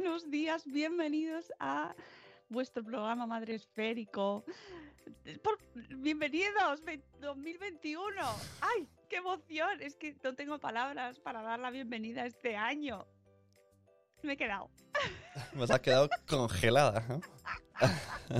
Buenos días, bienvenidos a vuestro programa Madre Esférico. Por- Bienvenidos, ve- 2021. ¡Ay, qué emoción! Es que no tengo palabras para dar la bienvenida a este año. Me he quedado. Me has quedado congelada. ¿no?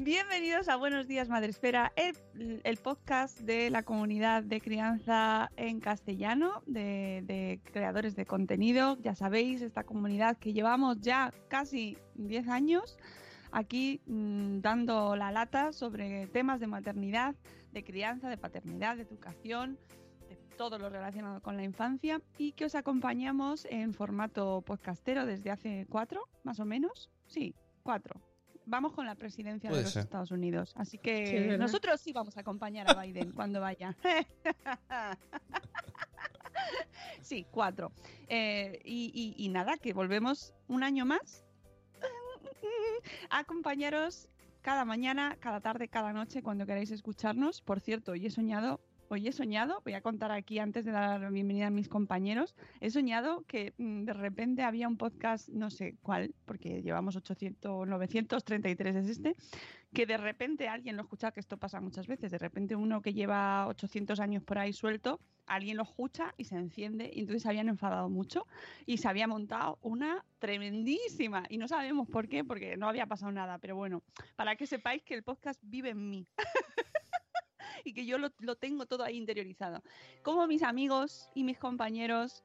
Bienvenidos a Buenos Días Madresfera, el, el podcast de la comunidad de crianza en castellano, de, creadores de contenido. Ya sabéis, esta comunidad que llevamos ya casi 10 años aquí mm, dando la lata sobre temas de maternidad, de crianza, de paternidad, de educación, de todo lo relacionado con la infancia y que os acompañamos en formato podcastero desde hace cuatro, más o menos. Sí, cuatro. Vamos con la presidencia Puede de los ser. Estados Unidos. Así Sí, que nosotros sí vamos a acompañar a Biden cuando vaya. sí, cuatro. Eh, y, y- y nada, que volvemos un año más a acompañaros cada mañana, cada tarde, cada noche, cuando queráis escucharnos. Por cierto, hoy he soñado, hoy he soñado, voy a contar aquí antes de dar la bienvenida a mis compañeros, he soñado que mm, de repente había un podcast, no sé cuál, porque llevamos 800, 933 es este, que de repente alguien lo escucha, que esto pasa muchas veces, de repente uno que lleva 800 años por ahí suelto, alguien lo escucha y se enciende, y entonces se habían enfadado mucho y se había montado una tremendísima, y no sabemos por qué, porque no había pasado nada, pero bueno, para que sepáis que el podcast vive en mí. y que yo lo, lo tengo todo ahí interiorizado. Como mis amigos y mis compañeros,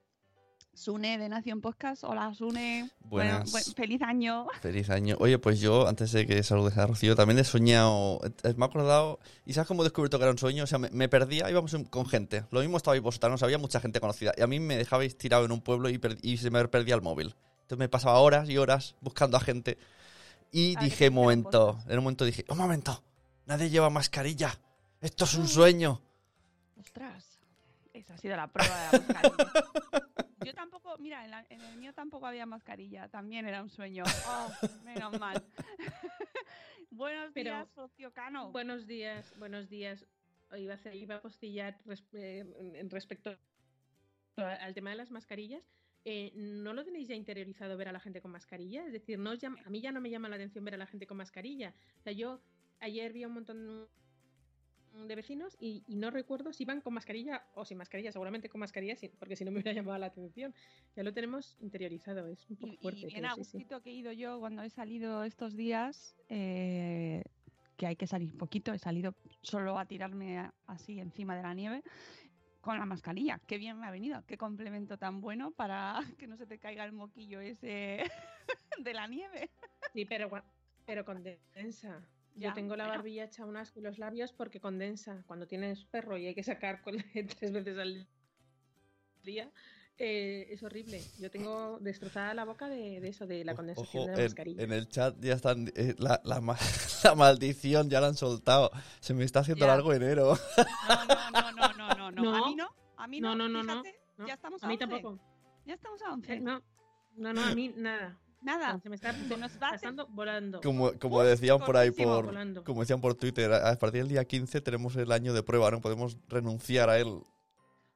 Sune de Nación Podcast. Hola, Sune. Bueno, Buenas. buen- feliz año. Feliz año. Oye, pues yo, antes de que saludes a Rocío, también he soñado. eh, Me he acordado. ¿Y sabes cómo he descubierto que era un sueño? O sea, me, me perdía, íbamos con gente. Lo mismo estabais vosotros, no había mucha gente conocida. Y a mí me dejabais tirado en un pueblo y, y se me perdía el móvil. Entonces me pasaba horas y horas buscando a gente. Y Ah, que dije, momento, en un momento dije, un momento, nadie lleva mascarilla. Esto es un sueño. Ostras, esa ha sido la prueba de la mascarilla. Yo tampoco, mira, en, la- en el mío tampoco había mascarilla, también era un sueño. Oh, menos mal. Buenos Pero- días, Rocío Cano. Buenos días, buenos días. Iba a, hacer- iba a postillar res- eh, en respecto al tema de las mascarillas. Eh, ¿No lo tenéis ya interiorizado ver a la gente con mascarilla? Es decir, no os llama- a mí ya no me llama la atención ver a la gente con mascarilla. O sea, yo ayer vi a un montón de vecinos y, y no recuerdo si iban con mascarilla o sin mascarilla, seguramente con mascarilla, porque si no me hubiera llamado la atención. Ya lo tenemos interiorizado, es un poco Y, fuerte. y bien a sí. gustito que he ido yo cuando he salido estos días, eh, que hay que salir poquito, he salido solo a tirarme así encima de la nieve con la mascarilla. Qué bien me ha venido, qué complemento tan bueno para que no se te caiga el moquillo ese de la nieve. Sí, pero, pero condensa. Yo tengo la bueno. barbilla hecha un asco y los labios porque condensa. Cuando tienes perro y hay que sacar tres veces al día, eh, es horrible. Yo tengo destrozada la boca de, de eso, de la condensación Ojo, de la en, mascarilla. en el chat ya están. eh, la, la ma- la maldición ya la han soltado. Se me está haciendo Ya. largo enero. No, no, no, no, no, no, no. A mí no. A mí no. No, no, no, no, fíjate, no. Ya estamos a, A mí 11. tampoco. Ya estamos a 11. Eh, No, no, no, a mí nada. Nada. Se me está Se nos va pasando volando. Como, como decían por ahí, por, volando. como decían por Twitter, a a partir del día 15 tenemos el año de prueba, no podemos renunciar a él.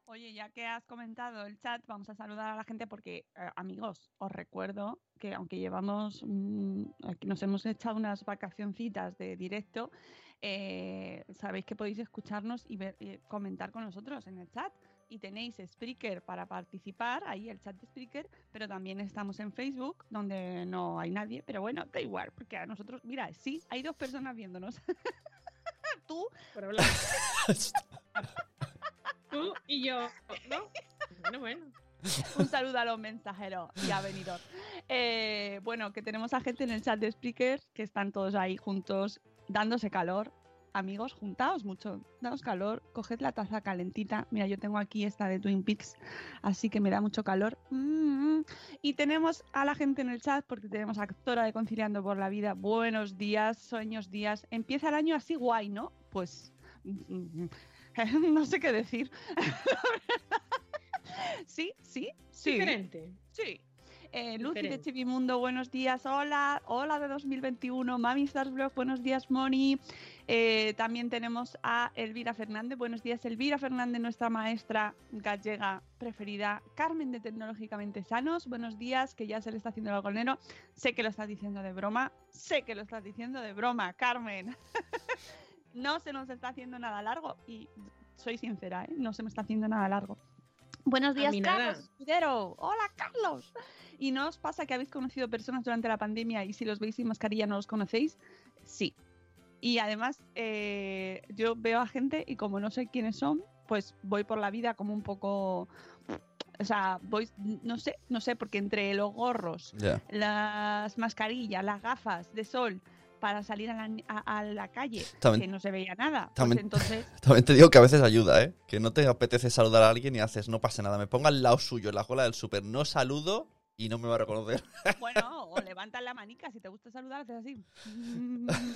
Oye, ya que has comentado el chat, vamos a saludar a la gente porque, eh, amigos, os recuerdo que aunque llevamos, mm, aquí nos hemos echado unas vacacioncitas de directo, eh, sabéis que podéis escucharnos y ver, y comentar con nosotros en el chat. Y tenéis Spreaker para participar, ahí el chat de Spreaker, pero también estamos en Facebook, donde no hay nadie, pero bueno, da igual, porque a nosotros, mira, sí, hay dos personas viéndonos. Tú Por hablar. Tú y yo, ¿no? Bueno, bueno. Un saludo a los mensajeros y a venidor. Eh, bueno, que tenemos a gente en el chat de speakers que están todos ahí juntos, dándose calor. Amigos, juntaos mucho, daos calor, coged la taza calentita. Mira, yo tengo aquí esta de Twin Peaks, así que me da mucho calor. Mm, Y tenemos a la gente en el chat, porque tenemos a Actora de Conciliando por la Vida. Buenos días, sueños días. Empieza el año así guay, ¿no? Pues mm, no sé qué decir. sí, sí, sí. Diferente. Sí. Eh, Lucy de. Chivimundo, buenos días. Hola, hola de 2021. Mami Stars Blog, buenos días, Moni. Eh, también tenemos a Elvira Fernández. Buenos días, Elvira Fernández, nuestra maestra gallega preferida. Carmen de Tecnológicamente Sanos, buenos días, que ya se le está haciendo el algonero. Sé que lo estás diciendo de broma. Sé que lo estás diciendo de broma, Carmen. no se nos está haciendo nada largo y soy sincera, ¿eh? no se me está haciendo nada largo. Buenos días. Carlos Escudero. Hola, Carlos. ¿Y no os pasa que habéis conocido personas durante la pandemia y si los veis sin mascarilla no los conocéis? Sí. Y además, eh, yo veo a gente y como no sé quiénes son, pues voy por la vida como un poco... O sea, voy, no sé, no sé, porque entre los gorros, las mascarillas, las gafas de sol para salir a la, a- a la calle, También- que no se veía nada, pues también- entonces También te digo que a veces ayuda, ¿eh? Que no te apetece saludar a alguien y haces, no pasa nada. Me pongo al lado suyo en la cola del súper, no saludo y no me va a reconocer. Bueno, o levantas la manica, si te gusta saludar, haces así.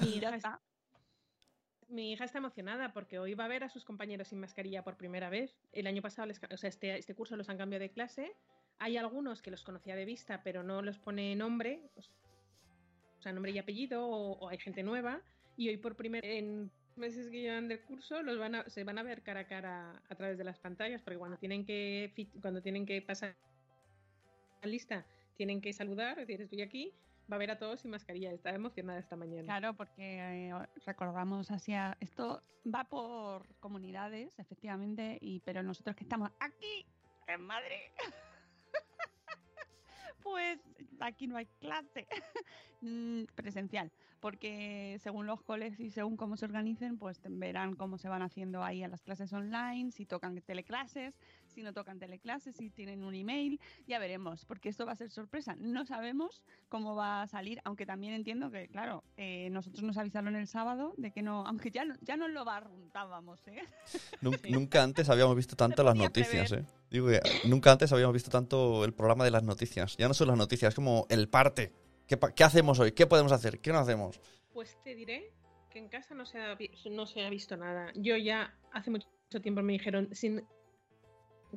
Mi hija, está. mi hija está emocionada porque hoy va a ver a sus compañeros sin mascarilla por primera vez. El año pasado, les o sea, este, este curso los han cambiado de clase. Hay algunos que los conocía de vista, pero no los pone nombre, pues, o sea, nombre y apellido, o, o hay gente nueva. Y hoy por primera en meses que llevan del curso, los van a, se van a ver cara a cara a través de las pantallas, porque cuando tienen que cuando tienen que pasar la lista, tienen que saludar, decir estoy aquí, va a ver a todos sin mascarilla. Está emocionada esta mañana. Claro, porque eh, recordamos hacia esto va por comunidades, efectivamente, y pero nosotros que estamos aquí en Madrid, pues aquí no hay clase. Mm, presencial, porque según los coles y según cómo se organicen, pues verán cómo se van haciendo ahí a las clases online, si tocan teleclases, si no tocan teleclases, si tienen un email, ya veremos, porque esto va a ser sorpresa. No sabemos cómo va a salir, aunque también entiendo que, claro, eh, nosotros nos avisaron el sábado de que no, aunque ya, no- ya nos lo barruntábamos, ¿eh? Nun- Nunca antes habíamos visto tanto las noticias, prever. ¿eh? Digo que nunca antes habíamos visto tanto el programa de las noticias. Ya no son las noticias, es como el parte. ¿Qué, qué hacemos hoy? ¿Qué podemos hacer? ¿Qué no hacemos? Pues te diré que en casa no se ha, vi- no se ha visto nada. Yo ya hace mucho tiempo me dijeron, si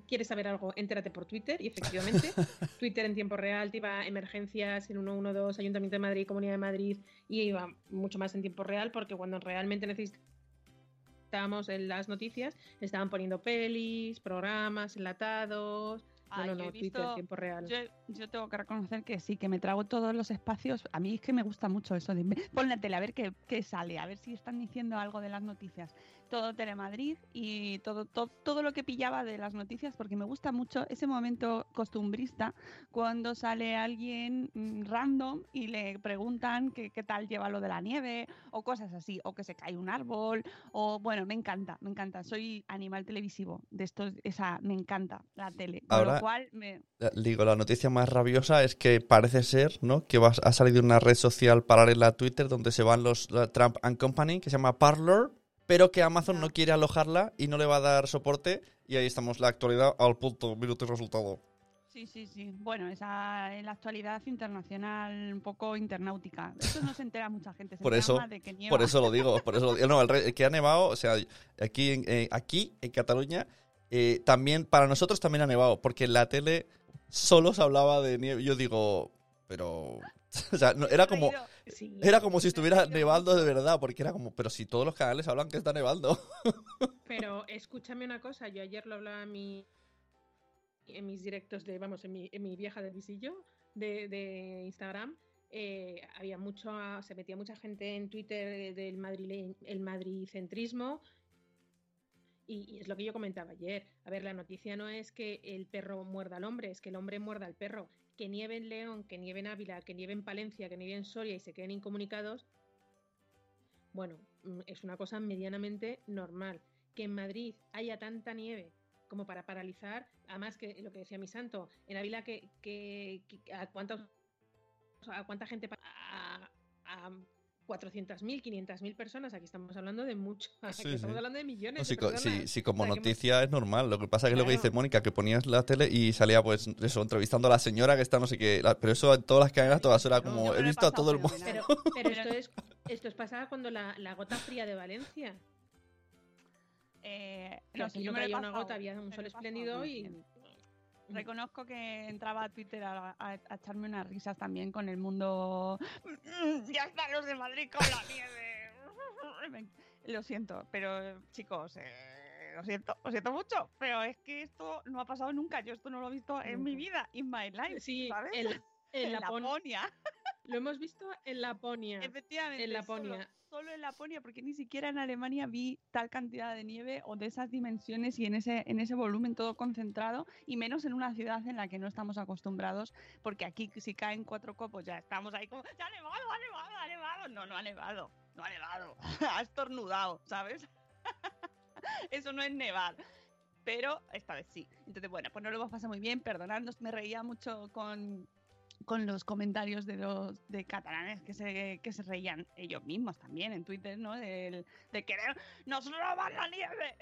quieres saber algo, entérate por Twitter. Y efectivamente, Twitter en tiempo real te iba a emergencias en 112, Ayuntamiento de Madrid, Comunidad de Madrid, y iba mucho más en tiempo real porque cuando realmente necesitábamos en las noticias, estaban poniendo pelis, programas enlatados. Ah, no, no, no, Twitter visto- en tiempo real. Yo, yo tengo que reconocer que sí, que me trago todos los espacios. A mí es que me gusta mucho eso de pon la tele a ver qué, qué sale, a ver si están diciendo algo de las noticias. Todo Telemadrid y todo, todo, todo lo que pillaba de las noticias, porque me gusta mucho ese momento costumbrista cuando sale alguien mm, random y le preguntan qué tal lleva lo de la nieve o cosas así, o que se cae un árbol, o bueno, me encanta, me encanta. Soy animal televisivo, de estos, esa, me encanta la tele. Con Ahora- lo cual, me, Eh, Digo, la noticia más rabiosa es que parece ser, ¿no? Que va- ha salido una red social paralela a Twitter donde se van los Trump and Company, que se llama Parler, pero que Amazon no quiere alojarla y no le va a dar soporte. Y ahí estamos, la actualidad al punto, minuto y resultado. Sí, sí, sí. Bueno, esa en la actualidad internacional, un poco internautica. Esto no se entera mucha gente. Se Por eso, de que nieva. por eso lo digo, por eso lo digo. No, el, que ha nevado, o sea, aquí en, eh, aquí en Cataluña, eh, también, para nosotros también ha nevado, porque en la tele solo se hablaba de nieve. Yo digo, pero... O sea, no, era como... Sí. Era como si estuviera nevando de verdad, porque era como, pero si todos los canales hablan que está nevando. Pero escúchame una cosa, yo ayer lo hablaba en, mi, en mis directos de, vamos, en mi, en mi vieja del visillo de, de Instagram. eh, había mucho, se metía mucha gente en Twitter del Madrid, el madricentrismo. Y, y es lo que yo comentaba ayer. A ver, la noticia no es que el perro muerda al hombre, es que el hombre muerda al perro. Que nieve en León, que nieve en Ávila, que nieve en Palencia, que nieve en Soria y se queden incomunicados, bueno, mm, es una cosa medianamente normal. Que en Madrid haya tanta nieve como para paralizar, además que lo que decía mi santo, en Ávila que, que- a cuántos a cuánta gente 400.000, 500.000 personas, aquí estamos hablando de mucho, aquí Sí, estamos sí. hablando de millones No, de si, personas. si- si como O sea, que hemos- noticia es normal. Lo que pasa es que lo que Claro. dice Mónica, que ponías la tele y salía, pues, eso, entrevistando a la señora que está no sé qué. la- pero eso en todas las cadenas, todas horas, como me he visto a pasado todo el mundo. Pero, pero esto es esto es pasada cuando la, la gota fría de Valencia. Eh, no yo no caía una gota, había un sol espléndido y. Reconozco que entraba a Twitter a, a- a echarme unas risas también con el mundo. "Mm, Ya están los de Madrid con la nieve. Lo siento, pero chicos, eh, lo siento, lo siento mucho, pero es que esto no ha pasado nunca. Yo esto no lo he visto en mi vida, in my life, Sí, ¿sabes? en, la- en Lapon- Laponia. Lo hemos visto en Laponia. Efectivamente. En Laponia. Solo, solo en Laponia, porque ni siquiera en Alemania vi tal cantidad de nieve o de esas dimensiones y en ese, en ese volumen todo concentrado, y menos en una ciudad en la que no estamos acostumbrados, porque aquí si caen cuatro copos ya estamos ahí como, ya ha nevado, ha nevado, ha nevado. No, no ha nevado, no ha nevado. ha estornudado, ¿sabes? Eso no es nevar. Pero esta vez sí. Entonces, bueno, pues no lo hemos pasado muy bien, perdonadnos, me reía mucho con, con los comentarios de los de catalanes que se, que se reían ellos mismos también en Twitter, ¿no? Del, de querer, nos roban la nieve,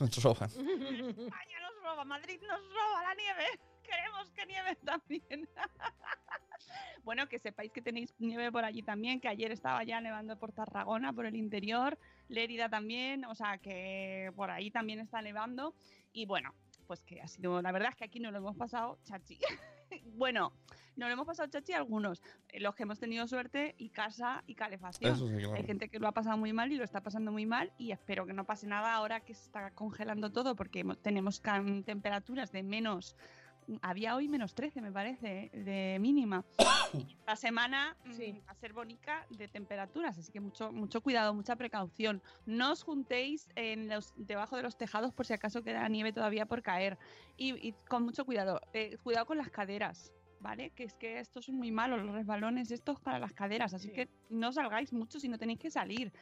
Nos roban. España nos roba, Madrid nos roba la nieve, queremos que nieve también. bueno, que sepáis que tenéis nieve por allí también, que ayer estaba ya nevando por Tarragona, por el interior, Lérida también, o sea que por ahí también está nevando y bueno, pues que ha sido, la verdad es que aquí no lo hemos pasado chachi. bueno, no lo hemos pasado chachi algunos, eh, los que hemos tenido suerte y casa y calefacción. Eso sí, claro. Hay gente que lo ha pasado muy mal y lo está pasando muy mal y espero que no pase nada ahora que se está congelando todo porque tenemos temperaturas de menos... Había hoy menos 13, me parece, de mínima. La semana mm, Sí. va a ser bonita de temperaturas, así que mucho, mucho cuidado, mucha precaución. No os juntéis en los, debajo de los tejados por si acaso queda nieve todavía por caer. Y, y con mucho cuidado, eh, cuidado con las caderas, ¿vale? Que es que estos son muy malos, los resbalones estos para las caderas, así Sí. que no salgáis mucho si no tenéis que salir.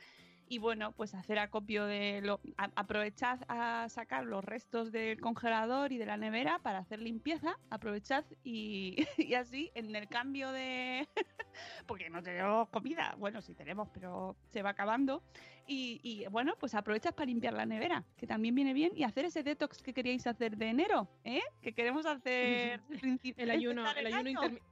Y bueno, pues hacer acopio de lo. a- aprovechad a sacar los restos del congelador y de la nevera para hacer limpieza. Aprovechad y, y así en el cambio de. porque no tenemos comida. Bueno, sí tenemos, pero se va acabando. Y, y, bueno, pues aprovechas para limpiar la nevera, que también viene bien. Y hacer ese detox que queríais hacer de enero, ¿eh? Que queremos hacer. El ayuno, el el ayuno, año. intermi-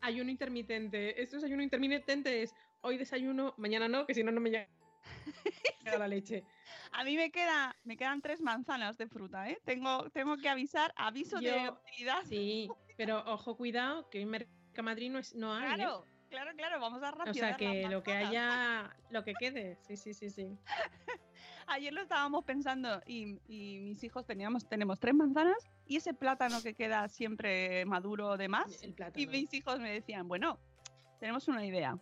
ayuno intermitente. Esto es ayuno intermitente, es hoy desayuno, mañana no, que si no, no me llega la leche. A mí me queda, me quedan tres manzanas de fruta, ¿eh? Tengo, tengo que avisar, aviso de utilidad. Sí, pero ojo, cuidado, que hoy Mercamadrid no, es, no hay. ¿eh? Claro, claro, claro, vamos a O racionar sea las que lo que haya, lo que quede. Sí, sí, sí, sí. Ayer lo estábamos pensando y, y mis hijos teníamos, tenemos tres manzanas y ese plátano que queda siempre maduro de más. El Y plátano. mis hijos me decían, bueno, tenemos una idea.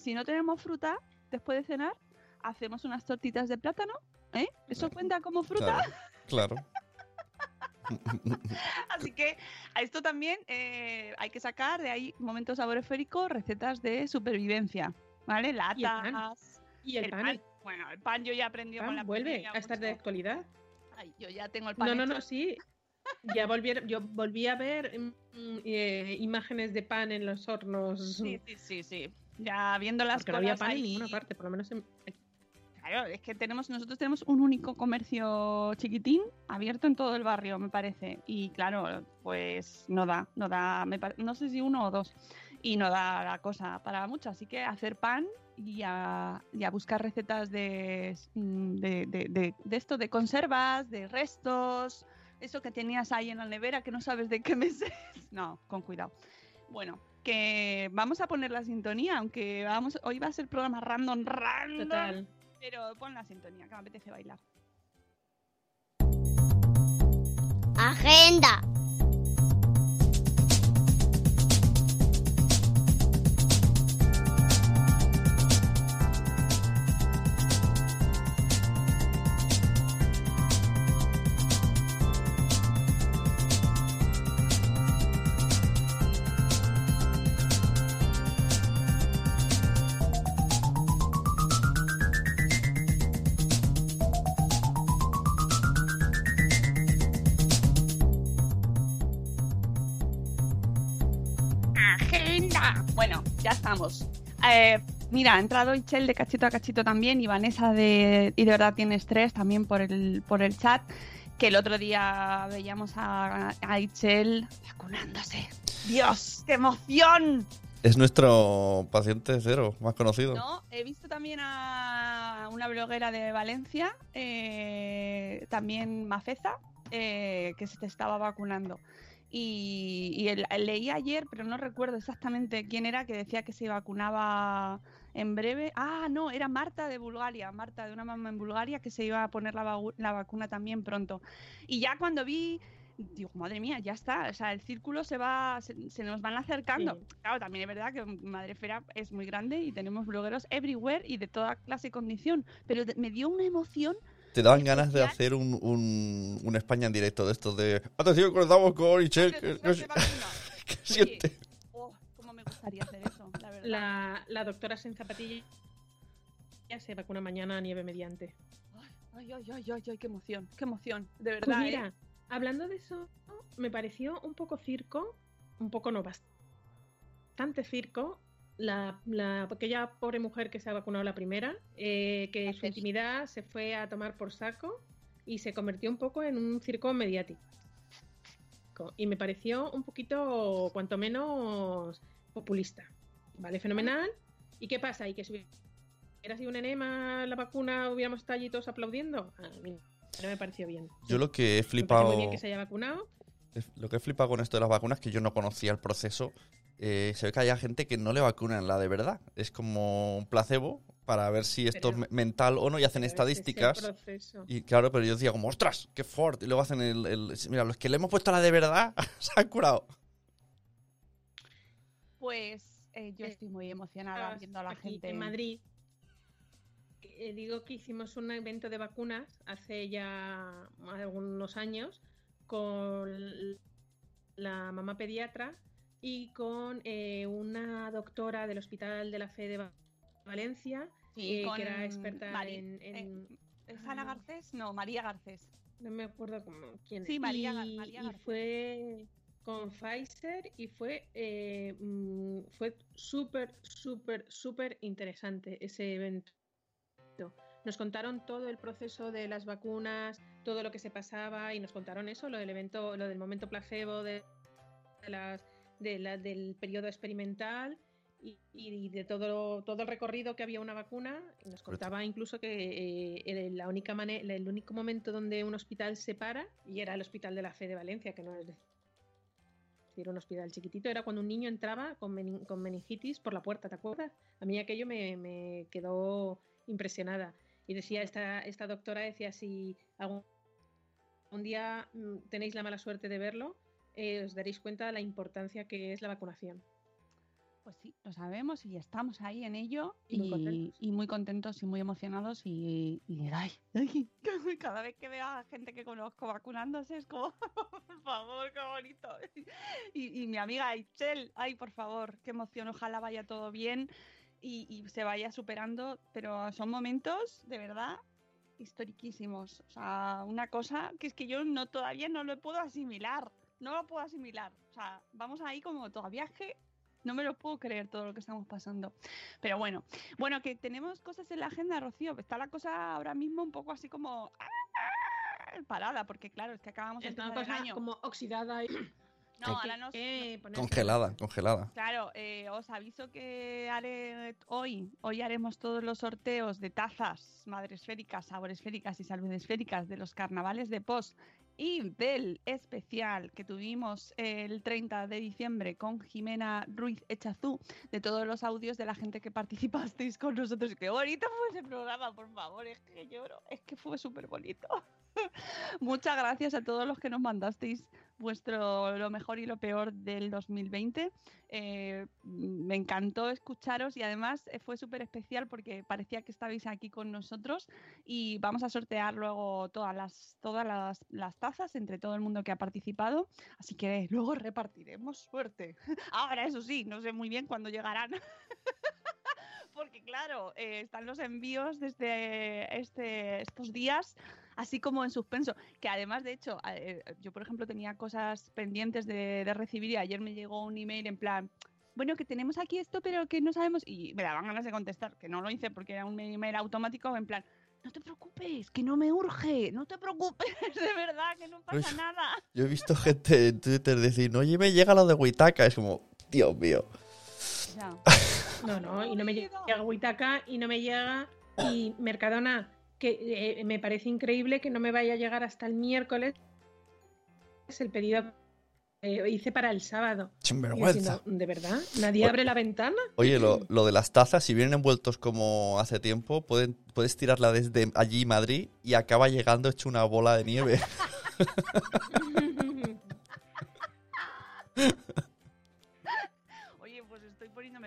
Si no tenemos fruta después de cenar, hacemos unas tortitas de plátano, ¿eh? ¿Eso cuenta como fruta? Claro. claro. Así que a esto también eh, hay que sacar de ahí momentos saboresféricos, recetas de supervivencia, ¿vale? Y el pan. Latas. Y el, pan, Bueno, el pan yo ya aprendí pan con la vuelve a estar de actualidad. Ay, yo ya tengo el pan No, no, hecho. no, sí. Ya volví, yo volví a ver mm, eh, imágenes de pan en los hornos. Sí, sí, sí, sí. Ya viendo las porque no había cosas pan en ninguna parte, por lo menos en, Claro, es que tenemos, nosotros tenemos un único comercio chiquitín abierto en todo el barrio, me parece. Y claro, pues no da, no da, me no sé si uno o dos. Y no da la cosa para mucho. Así que hacer pan y a, y a buscar recetas de, mm, de, de- de- de esto, de conservas, de restos, eso que tenías ahí en la nevera que no sabes de qué meses. No, con cuidado. Bueno, que vamos a poner la sintonía, aunque vamos, hoy va a ser programa random, random. total. Pero pon la sintonía, que me apetece bailar. Agenda. ¡Agenda! Bueno, ya estamos. Eh, mira, ha entrado Ichel de cachito a cachito también y Vanessa de Y de verdad tienes tres también por el, por el chat. Que el otro día veíamos a, a Ichel vacunándose. ¡Dios! ¡Qué emoción! Es nuestro paciente cero, más conocido. ¿No? He visto también a una bloguera de Valencia, eh, también Mafeza, eh, que se estaba vacunando. Y, y el- leí ayer, pero no recuerdo exactamente quién era, que decía que se vacunaba en breve. Ah, no, era Marta de Bulgaria, Marta de una mamá en Bulgaria que se iba a poner la, la vacuna también pronto. Y ya cuando vi, digo, madre mía, ya está, o sea, el círculo se va, se, se nos van acercando. Sí. Claro, también es verdad que Madrefera es muy grande y tenemos blogueros everywhere y de toda clase y condición, pero me dio una emoción. Te daban ganas de hacer un, un, un España en directo de estos de... Atención, conectamos con Ichel. no vacuna. que Oye, siente. oh, cómo me gustaría hacer eso, la verdad. La, la doctora sin zapatillas se vacuna mañana nieve mediante. Ay, ay, ay, ay, ay, qué emoción, qué emoción, de Pues verdad. ¿eh? mira, hablando de eso, me pareció un poco circo, un poco no, bastante circo, la, la aquella pobre mujer que se ha vacunado la primera, eh, que su intimidad se fue a tomar por saco y se convirtió un poco en un circo mediático. Y me pareció un poquito, cuanto menos, populista. Vale, fenomenal. ¿Y qué pasa? ¿Y que si hubiera sido un enema la vacuna hubiéramos estado allí todos aplaudiendo? A mí no me pareció bien. Yo lo que he Me flipado... muy bien que se haya vacunado. Lo que he flipado con esto de las vacunas es que yo no conocía el proceso. Eh, se ve que hay gente que no le vacunan la de verdad. Es como un placebo para ver si esto es Pero- mental o no y hacen es estadísticas. Y claro, pero yo decía como, ostras, qué fuerte. Y luego hacen el, el- Mira, los que le hemos puesto la de verdad se han curado. Pues eh, yo Eh, estoy muy emocionada viendo a la aquí gente. En Madrid. Eh, digo que hicimos un evento de vacunas hace ya algunos años con la mamá pediatra y con eh, una doctora del Hospital de la Fe de Va- Valencia, Sí, eh, que era experta Mari- en, en- ¿Es Ana Ah. Garcés? No, María Garcés. no me acuerdo cómo, quién Sí. María y, María y Garcés. fue con Pfizer y fue eh, mm, fue súper súper súper interesante ese evento nos contaron todo el proceso de las vacunas todo lo que se pasaba y nos contaron eso lo del evento lo del momento placebo de, de las de la- del periodo experimental y, y de todo, todo el recorrido que había una vacuna. Y nos contaba incluso que eh, era la única mane- el único momento donde un hospital se para, y era el Hospital de la Fe de Valencia, que no es decir un hospital chiquitito, era cuando un niño entraba con, menin- con meningitis por la puerta, ¿te acuerdas? A mí aquello me, me quedó impresionada. Y decía, esta, esta doctora decía, si algún un día mm, tenéis la mala suerte de verlo, eh, os daréis cuenta de la importancia que es la vacunación. pues sí, lo sabemos y estamos ahí en ello Y muy contentos. y muy contentos y muy emocionados y, y, ay, ay, cada vez que veo a gente que conozco vacunándose es como, por favor, qué bonito. Y, y mi amiga Itzel, ay, por favor, qué emoción, ojalá vaya todo bien y, y se vaya superando, pero son momentos de verdad historiquísimos. O sea, una cosa que es que yo no todavía no lo puedo asimilar. No lo puedo asimilar. O sea, vamos ahí como todavía que no me lo puedo creer todo lo que estamos pasando. Pero bueno, bueno, que tenemos cosas en la agenda, Rocío. Está la cosa ahora mismo un poco así como ¡ah! parada, porque claro, es que acabamos de Está una empezar el cosa año. como oxidada y No, ahora nos, eh, ponerse- Congelada, congelada. Claro, eh, os aviso que haré hoy, hoy haremos todos los sorteos de tazas madresféricas, saboresféricas y salvedesféricas de los carnavales de POS y del especial que tuvimos el 30 de diciembre con Jimena Ruiz Echazú, de todos los audios de la gente que participasteis con nosotros. Qué bonito fue ese programa, por favor, es que lloro, es que fue súper bonito. Muchas gracias a todos los que nos mandasteis vuestro lo mejor y lo peor del 2020. Eh, me encantó escucharos y además eh, fue súper especial porque parecía que estabais aquí con nosotros y vamos a sortear luego todas las todas las, las tazas entre todo el mundo que ha participado. Así que luego repartiremos suerte. Ahora, eso sí, no sé muy bien cuándo llegarán. Porque claro, eh, están los envíos desde este, estos días, así como en suspenso. Que además, de hecho, eh, yo por ejemplo tenía cosas pendientes de, de recibir y ayer me llegó un email en plan, bueno, que tenemos aquí esto, pero que no sabemos. Y me daban ganas de contestar, que no lo hice porque era un email automático en plan, no te preocupes, que no me urge, no te preocupes, de verdad, que no pasa Uy. nada. Yo he visto gente en Twitter decir, oye, me llega lo de Huitaca. Es como, Dios mío. Ya. No, no, y no me llega Huitaca y no me llega. Y Mercadona, que eh, me parece increíble que no me vaya a llegar hasta el miércoles. Es el pedido que hice para el sábado. Sinvergüenza. diciendo, ¿De verdad? ¿Nadie abre la ventana? Oye, lo, lo de las tazas, si vienen envueltos como hace tiempo, pueden, puedes tirarla desde allí Madrid y acaba llegando hecho una bola de nieve.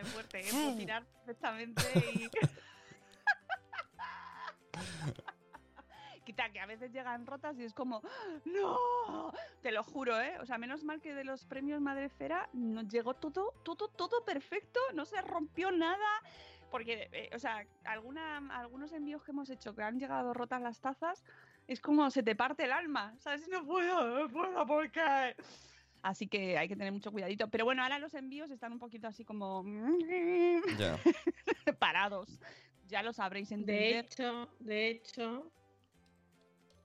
Fuerte, ¿eh? Puedo tirar perfectamente y... Quita, que a veces llegan rotas y es como, ¡No! Te lo juro, ¿eh? O sea, menos mal que de los premios Madrefera nos llegó todo, todo, todo perfecto, no se rompió nada. Porque, eh, o sea, alguna, algunos envíos que hemos hecho que han llegado rotas las tazas, es como se te parte el alma, ¿sabes? No puedo, no puedo, ¿por qué? Así que hay que tener mucho cuidadito. Pero bueno, ahora los envíos están un poquito así como ya. parados. Ya lo sabréis De entender. hecho, de hecho,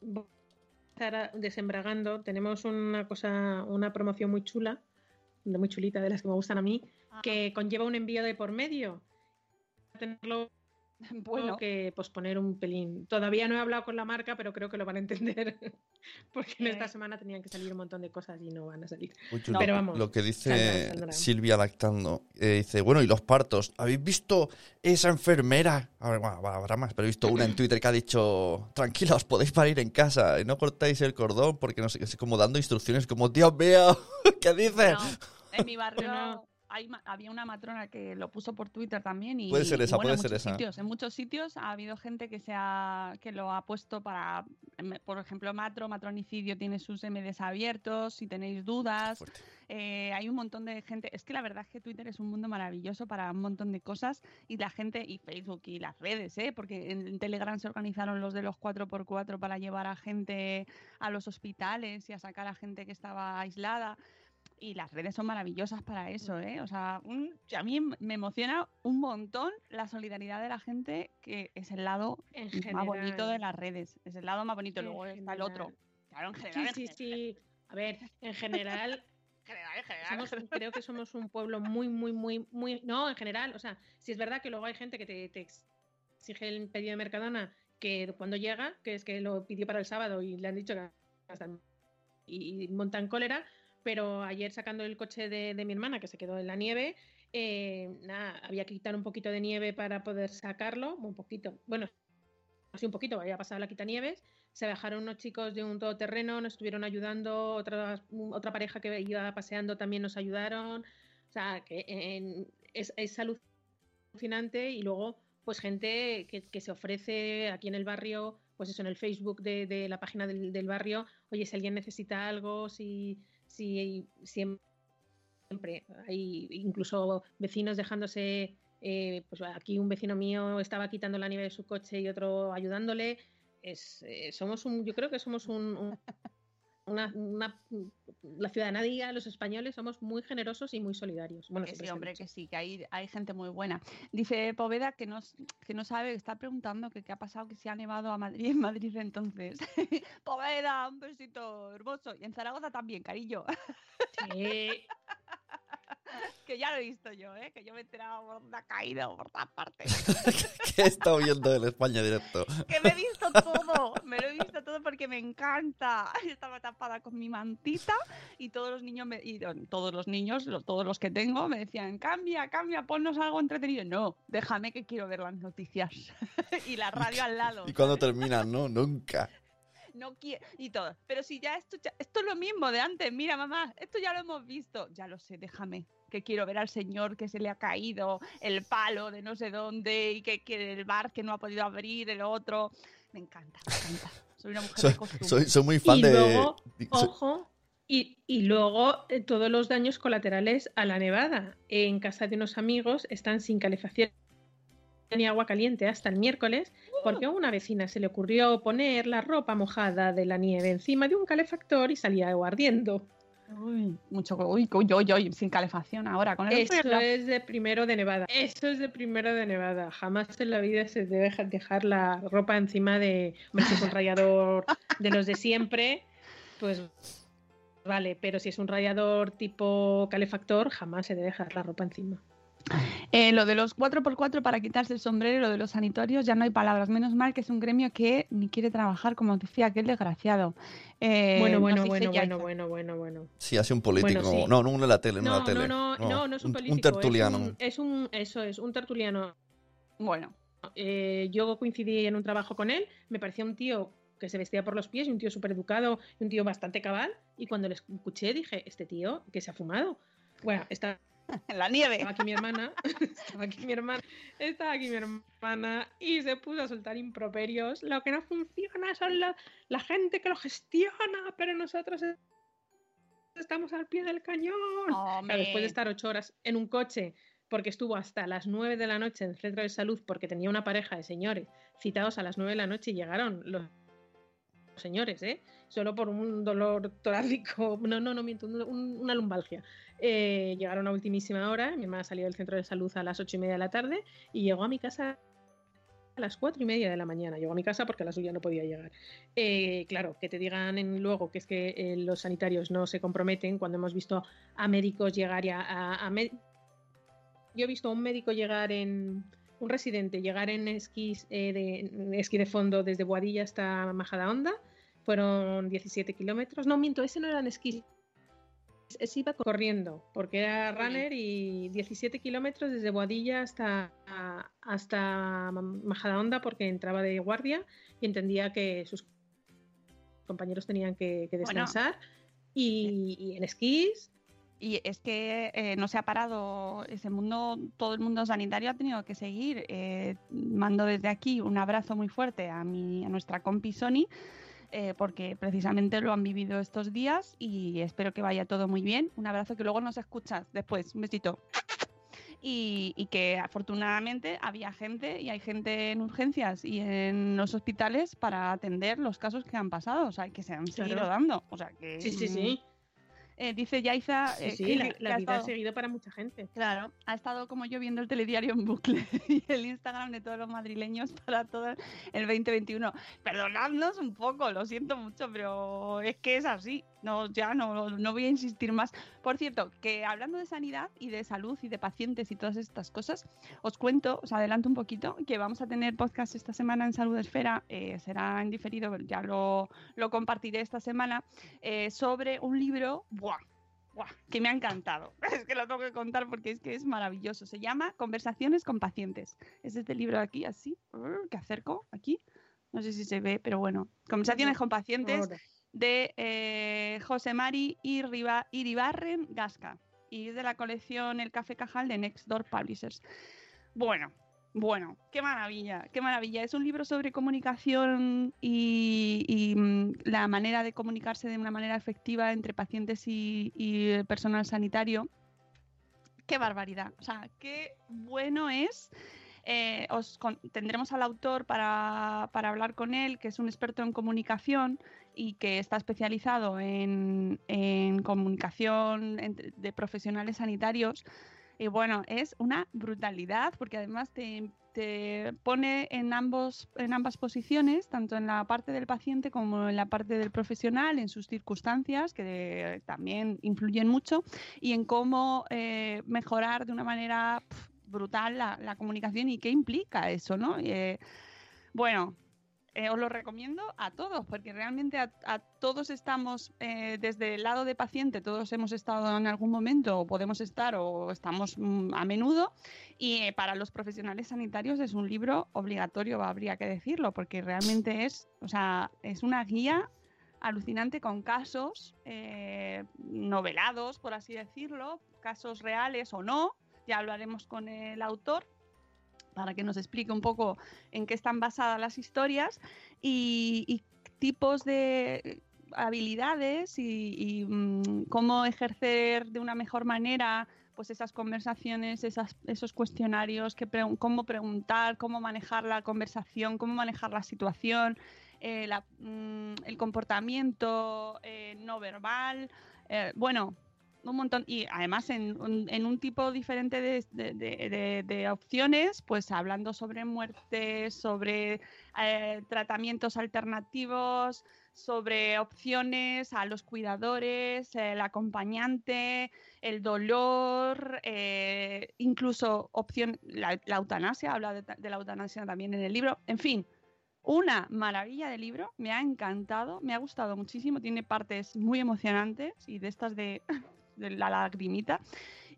voy a estar desembragando. Tenemos una cosa, una promoción muy chula, de muy chulita, de las que me gustan a mí, Ah, que conlleva un envío de por medio. Tenerlo bueno, que posponer un pelín. Todavía no he hablado con la marca, pero creo que lo van a entender. Porque en esta Eh. semana tenían que salir un montón de cosas y no van a salir. Uy, No. Pero vamos, Lo que dice saldrán, saldrán. Silvia lactando. eh, dice, bueno, ¿y los partos? ¿Habéis visto esa enfermera? A ver, bueno, habrá más, pero he visto una en Twitter que ha dicho, tranquila, os podéis parir en casa y no cortáis el cordón porque no sé, es como dando instrucciones como, Dios mío, ¿qué dices? no, en mi barrio No. Hay había una matrona que lo puso por Twitter también y Puede ser y esa, bueno, puede en ser muchos esa. Sitios, en muchos sitios ha habido gente que se ha, que lo ha puesto para, em, por ejemplo, Matro, Matronicidio tiene sus MDs abiertos, si tenéis dudas. Eh, hay un montón de gente. Es que la verdad es que Twitter es un mundo maravilloso para un montón de cosas y la gente, y Facebook y las redes, ¿eh? porque en Telegram se organizaron los de los 4x4 para llevar a gente a los hospitales y a sacar a gente que estaba aislada. Y las redes son maravillosas para eso, ¿eh? O sea, un- a mí me emociona un montón la solidaridad de la gente, que es el lado En más bonito de las redes. Es el lado más bonito. En Luego está el otro. Claro, en Sí, general. en sí, general, sí. A ver, en general, en general, en general. somos- creo que somos un pueblo muy, muy, muy, muy. No, en general, o sea, si es verdad que luego hay gente que te, te exige el pedido de Mercadona que cuando llega, que es que lo pidió para el sábado y le han dicho que hasta y montan cólera, pero ayer sacando el coche de, de mi hermana que se quedó en la nieve, eh, nada, había que quitar un poquito de nieve para poder sacarlo, un poquito, bueno, así un poquito, había pasado la quitanieves, se bajaron unos chicos de un todoterreno, nos estuvieron ayudando, otra, otra pareja que iba paseando también nos ayudaron. O sea, que en- es, es alucinante y luego pues gente que, que se ofrece aquí en el barrio, pues eso, en el Facebook de, de la página del, del barrio, oye, si alguien necesita algo, si, si siempre hay incluso vecinos dejándose, eh, pues aquí un vecino mío estaba quitando la nieve de su coche y otro ayudándole. Es, eh, somos un, yo creo que somos un, un- una, una- la ciudadanía, los españoles somos muy generosos y muy solidarios. Bueno, Que sí, hombre, que sí, que hay, hay gente muy buena. Dice Poveda que no, que no sabe, está preguntando que qué ha pasado, que se ha nevado a Madrid en Madrid entonces. Poveda, un besito hermoso. Y en Zaragoza también, cariño. Sí. que ya lo he visto yo, ¿eh? que yo me he enterado por una caída o por todas partes. ¿Qué he estado viendo en España directo? que me he visto todo, me lo he visto todo porque me encanta. Estaba tapada con mi mantita y todos los niños, me, y, todos los niños, todos los que tengo, me decían, cambia, cambia, ponnos algo entretenido. No, déjame que quiero ver las noticias. y la radio al lado. ¿Y cuándo terminan? No, nunca. No quiero, y todo. Pero si ya esto, ya- esto es lo mismo de antes, mira mamá, esto ya lo hemos visto. Ya lo sé, déjame. Que quiero ver al señor que se le ha caído el palo de no sé dónde y que, que el bar que no ha podido abrir, el otro. Me encanta, me encanta. Soy una mujer Soy, de costumbre. soy, soy muy fan y de... luego, ojo, y, y luego eh, todos los daños colaterales a la nevada. En casa de unos amigos están sin calefacción ni agua caliente hasta el miércoles porque a una vecina se le ocurrió poner la ropa mojada de la nieve encima de un calefactor y salía agua ardiendo. Uy, mucho, uy, uy, uy, uy, sin calefacción ahora. Con el Eso frío, es de primero de Nevada. Eso es de primero de Nevada. Jamás en la vida se debe dejar- la ropa encima de. Hombre, si es un rallador de los de siempre, pues vale. Pero si es un rallador tipo calefactor, jamás se debe dejar la ropa encima. Eh, lo de los 4x4 para quitarse el sombrero y lo de los sanatorios, ya no hay palabras. Menos mal que es un gremio que ni quiere trabajar, como decía aquel desgraciado. Eh, bueno, bueno, bueno, bueno, bueno, bueno, bueno. Sí, ha sido un político. Bueno, sí. No, no, uno de la tele, no, de No, la tele. no, no, no, no es un político. tertuliano. Es un, es un- eso es, un tertuliano. Bueno, Eh, yo coincidí en un trabajo con él, me parecía un tío que se vestía por los pies, y un tío súper educado, y un tío bastante cabal, y cuando le escuché dije, este tío que se ha fumado. Bueno, está, en la nieve. estaba aquí mi hermana, estaba aquí mi hermana, estaba aquí mi hermana, y se puso a soltar improperios. Lo que no funciona son la, la gente que lo gestiona, pero nosotros es- estamos al pie del cañón. Después de estar ocho horas en un coche, porque estuvo hasta las nueve de la noche en el centro de salud, porque tenía una pareja de señores citados a las nueve de la noche y llegaron los señores, ¿eh? Solo por un dolor torácico, no, no, no miento, un- un- una lumbalgia. Eh, llegaron a ultimísima hora, mi hermana salió del centro de salud a las ocho y media de la tarde y llegó a mi casa a las cuatro y media de la mañana. Llegó a mi casa porque a la suya no podía llegar. Eh, claro, que te digan luego que es que eh, los sanitarios no se comprometen cuando hemos visto a médicos llegar y Yo he visto a un médico llegar en... Un residente llegar en esquís, eh, esquí de fondo desde Boadilla hasta Majadahonda. Fueron 17 kilómetros. No, miento, ese no era en Ese iba corriendo, porque era runner y 17 kilómetros desde Boadilla hasta, hasta Majadahonda porque entraba de guardia y entendía que sus compañeros tenían que, que Bueno. descansar. Y, y en esquís, Y es que eh, no se ha parado ese mundo, todo el mundo sanitario ha tenido que seguir. Eh, mando desde aquí un abrazo muy fuerte a, mi, a nuestra compi Sony, eh, porque precisamente lo han vivido estos días y espero que vaya todo muy bien. Un abrazo que luego nos escuchas después. Un besito. Y, y que afortunadamente había gente y hay gente en urgencias y en los hospitales para atender los casos que han pasado, o sea, que se han seguido Claro. dando. O sea, que, sí, sí, mm, sí. Eh, dice Yaiza Sí, eh, sí, que- la, vida ha estado- seguido para mucha gente. Claro, ha estado como yo viendo el telediario en bucle y el Instagram de todos los madrileños para todo el 2021. Perdonadnos un poco, lo siento mucho, pero es que es así. No, ya no, no voy a insistir más. Por cierto, que hablando de sanidad y de salud y de pacientes y todas estas cosas, os cuento, os adelanto un poquito, que vamos a tener podcast esta semana en Salud Esfera, eh, será en diferido, ya lo, lo compartiré esta semana, sobre un libro. ¡Buah! que me ha encantado. Es que lo tengo que contar porque es que es maravilloso. Se llama Conversaciones con pacientes. Es este libro aquí, así, que acerco aquí. No sé si se ve, pero bueno. Conversaciones con pacientes de eh, José Mari Iriba- Iribarren Gasca. y es de la colección El Café Cajal de Next Door Publishers. Bueno, bueno, qué maravilla, qué maravilla. Es un libro sobre comunicación y, mm, la manera de comunicarse de una manera efectiva entre pacientes y, personal sanitario. Qué barbaridad. O sea, qué bueno es. Eh, os tendremos al autor para, hablar con él, que es un experto en comunicación y que está especializado en, comunicación de profesionales sanitarios. Y bueno, es una brutalidad porque además te, te pone en, ambos, en ambas posiciones, tanto en la parte del paciente como en la parte del profesional, en sus circunstancias, que también influyen mucho, y en cómo eh, mejorar de una manera brutal la, la comunicación y qué implica eso, ¿no? Eh, bueno, eh, os lo recomiendo a todos, porque realmente a, todos estamos, eh, desde el lado de paciente, todos hemos estado en algún momento, o podemos estar, o estamos mm, a menudo, y eh, para los profesionales sanitarios es un libro obligatorio, habría que decirlo, porque realmente es, o sea, es una guía alucinante con casos eh, novelados, por así decirlo, casos reales o no, ya hablaremos con el autor para que nos explique un poco en qué están basadas las historias y, tipos de habilidades y, mm, cómo ejercer de una mejor manera pues esas conversaciones, esos cuestionarios, cómo preguntar, cómo manejar la conversación, cómo manejar la situación, eh, mm, el comportamiento eh, no verbal, eh, bueno, un montón y además en, un- en un tipo diferente de, de- opciones, pues hablando sobre muerte, sobre eh, tratamientos alternativos, sobre opciones a los cuidadores, el acompañante, el dolor, eh, incluso opción, la, la eutanasia, habla de, la eutanasia también en el libro, en fin. Una maravilla de libro, me ha encantado, me ha gustado muchísimo, tiene partes muy emocionantes y de estas de la lagrimita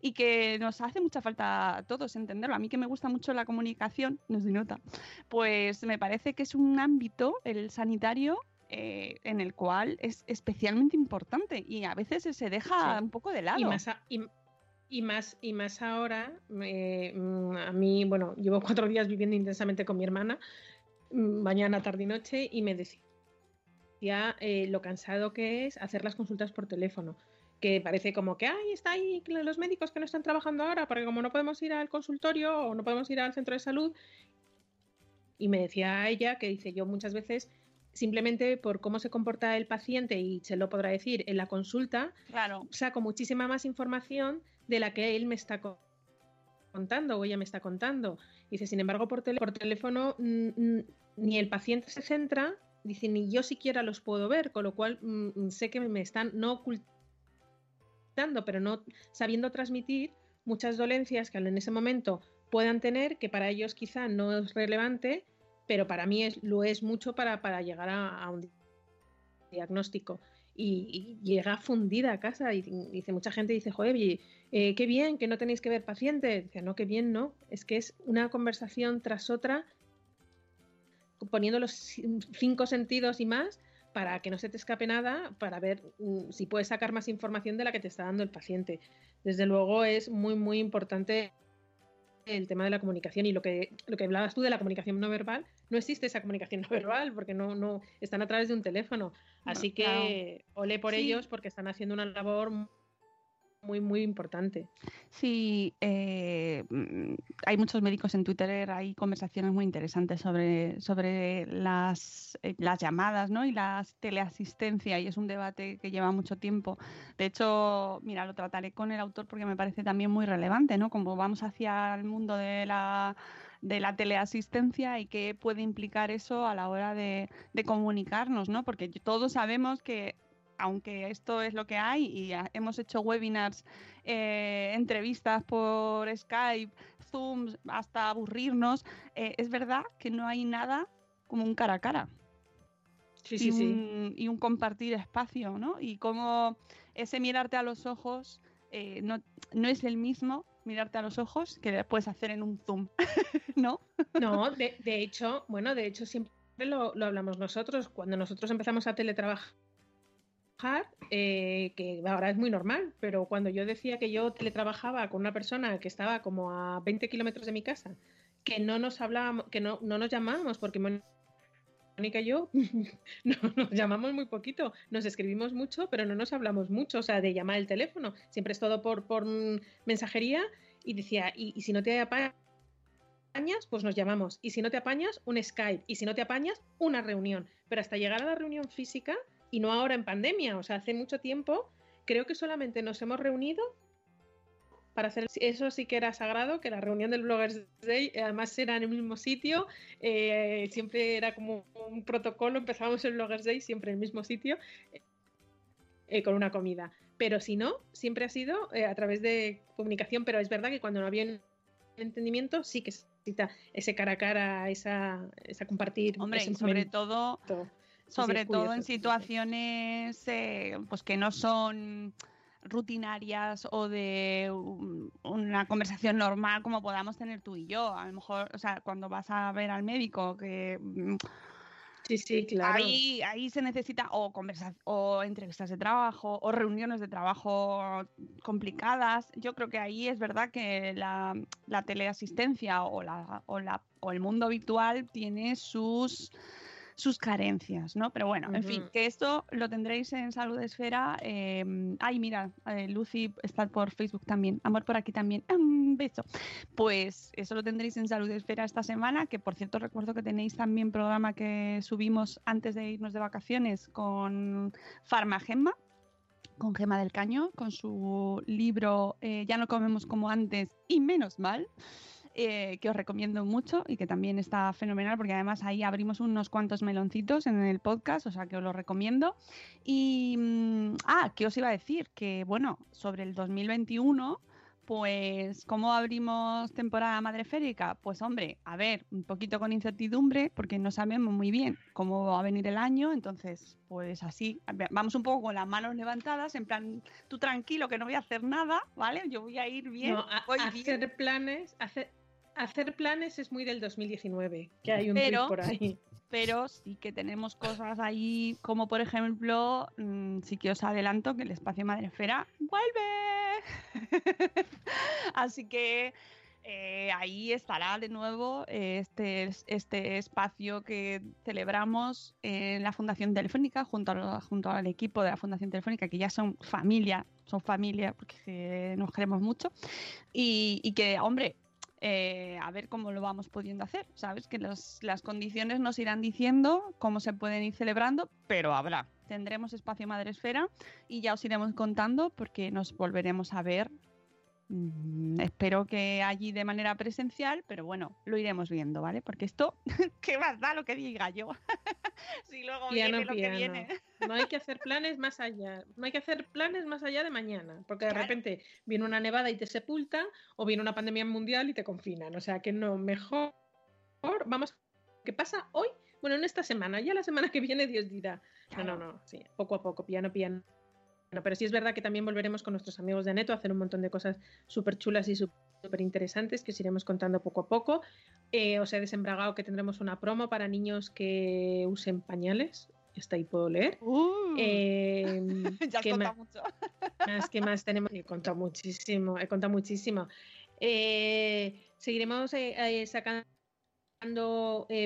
y que nos hace mucha falta a todos entenderlo. A mí que me gusta mucho la comunicación, no se nota, pues me parece que es un ámbito, el sanitario, eh, en el cual es especialmente importante y a veces se deja Sí. un poco de lado. Y más, a- y, y más, y más ahora, eh, mm, a mí, bueno, llevo cuatro días viviendo intensamente con mi hermana, mm, mañana, tarde y noche, y me decía eh, lo cansado que es hacer las consultas por teléfono. Que parece como que, ay, está ahí los médicos que no están trabajando ahora, porque como no podemos ir al consultorio o no podemos ir al centro de salud. Y me decía ella que dice, yo muchas veces simplemente por cómo se comporta el paciente y se lo podrá decir en la consulta, Claro. saco muchísima más información de la que él me está co- contando o ella me está contando. Dice, sin embargo, por, tele- por teléfono ni el paciente se centra, dice, ni yo siquiera los puedo ver, con lo cual mm, sé que me están no ocultando, pero no sabiendo transmitir muchas dolencias que en ese momento puedan tener, que para ellos quizá no es relevante, pero para mí es, lo es mucho para, para llegar a, un diagnóstico. Y, y llega fundida a casa y dice mucha gente dice joder eh, qué bien que no tenéis que ver pacientes dice no qué bien no es que es una conversación tras otra poniendo los cinco sentidos y más para que no se te escape nada para ver mm, si puedes sacar más información de la que te está dando el paciente desde luego es muy muy importante el tema de la comunicación y lo que, lo que hablabas tú de la comunicación no verbal, no existe esa comunicación no verbal porque no, no están a través de un teléfono. Así que claro. ole por Sí. ellos porque están haciendo una labor muy, muy importante. Sí, eh, mm, hay muchos médicos en Twitter, hay conversaciones muy interesantes sobre, sobre las, eh, las llamadas ¿no? y la teleasistencia y es un debate que lleva mucho tiempo. De hecho, mira, lo trataré con el autor porque me parece también muy relevante, ¿no? Como vamos hacia el mundo de la de la teleasistencia y qué puede implicar eso a la hora de, de comunicarnos, ¿no? Porque todos sabemos que aunque esto es lo que hay y hemos hecho webinars, eh, entrevistas por Skype, Zoom, hasta aburrirnos, eh, es verdad que no hay nada como un cara a cara. Sí, y, sí, sí. un, y un compartir espacio, ¿no? Y como ese mirarte a los ojos eh, no, no es el mismo mirarte a los ojos que puedes hacer en un Zoom, ¿no? No, de, de hecho, bueno, de hecho siempre lo, lo hablamos nosotros. Cuando nosotros empezamos a teletrabajar eh, que ahora es muy normal, pero cuando yo decía que yo teletrabajaba con una persona que estaba como a 20 kilómetros de mi casa, que no nos hablábamos, que no, no nos llamábamos porque Mónica y yo no, nos llamamos muy poquito, nos escribimos mucho, pero no nos hablamos mucho, o sea, de llamar el teléfono, siempre es todo por, por mensajería y decía, y, y si no te apañas, pues nos llamamos, y si no te apañas, un Skype, y si no te apañas, una reunión, pero hasta llegar a la reunión física y no ahora en pandemia, o sea, hace mucho tiempo, creo que solamente nos hemos reunido para hacer eso sí que era sagrado, que la reunión del Bloggers Day además era en el mismo sitio, eh, siempre era como un protocolo, empezábamos el Bloggers Day siempre en el mismo sitio eh, con una comida. Pero si no, siempre ha sido eh, a través de comunicación, pero es verdad que cuando no había entendimiento sí que se necesita ese cara a cara, esa, esa compartir. Hombre, sobre todo sobre todo en situaciones eh, pues que no son rutinarias o de una conversación normal como podamos tener tú y yo. A lo mejor, o sea, cuando vas a ver al médico que mm, Sí, sí, claro. Ahí, ahí se necesita o, o entrevistas de trabajo o reuniones de trabajo complicadas. Yo creo que ahí es verdad que la, la teleasistencia o, la, o, la, o el mundo habitual tiene sus sus carencias, ¿no? Pero bueno, en fin, que esto lo tendréis en Salud Esfera. Eh, ay, mira, eh, Lucy está por Facebook también. Amor por aquí también. Un beso. Pues eso lo tendréis en Salud Esfera esta semana, que por cierto recuerdo que tenéis también programa que subimos antes de irnos de vacaciones con Farmagema, con Gema del Caño, con su libro eh, Ya no comemos como antes y menos mal. Eh, que os recomiendo mucho y que también está fenomenal porque además ahí abrimos unos cuantos meloncitos en el podcast, o sea que os lo recomiendo. Y, mm, ah, ¿qué os iba a decir? Que bueno, sobre el 2021 pues, ¿cómo abrimos temporada madreférica? Pues, hombre, a ver, un poquito con incertidumbre, porque no sabemos muy bien cómo va a venir el año, entonces, pues así, vamos un poco con las manos levantadas, en plan, tú tranquilo que no voy a hacer nada, ¿vale? Yo voy a ir bien. No, a, hacer planes, hacer, hacer planes es muy del 2019, que hay un pero, por ahí. Pero sí que tenemos cosas ahí, como por ejemplo, mm, sí que os adelanto que el espacio Madrefera vuelve. Así que eh, ahí estará de nuevo este, este espacio que celebramos en la Fundación Telefónica junto, junto al equipo de la Fundación Telefónica, que ya son familia, son familia porque nos queremos mucho. Y, y que, hombre, eh, a ver cómo lo vamos pudiendo hacer, ¿sabes? Que las condiciones nos irán diciendo cómo se pueden ir celebrando, pero habrá. Tendremos espacio Madresfera y ya os iremos contando porque nos volveremos a ver espero que allí de manera presencial, pero bueno, lo iremos viendo, ¿vale? Porque esto, ¿qué más da lo que diga yo? si luego viene lo que viene. no hay que hacer planes más allá, no hay que hacer planes más allá de mañana, porque de repente viene una nevada y te sepulta, o viene una pandemia mundial y te confinan. O sea que no, mejor vamos, ¿qué pasa hoy? Bueno, en esta semana, ya la semana que viene Dios dirá. No, no, no, sí, poco a poco, piano, piano bueno, pero sí es verdad que también volveremos con nuestros amigos de Neto a hacer un montón de cosas súper chulas y súper interesantes que os iremos contando poco a poco. Eh, os he desembragado que tendremos una promo para niños que usen pañales. Está ahí puedo leer. Uh, eh, ya has contado mucho. más, ¿Qué más tenemos? He contado muchísimo, he contado muchísimo. Eh, seguiremos eh, sacando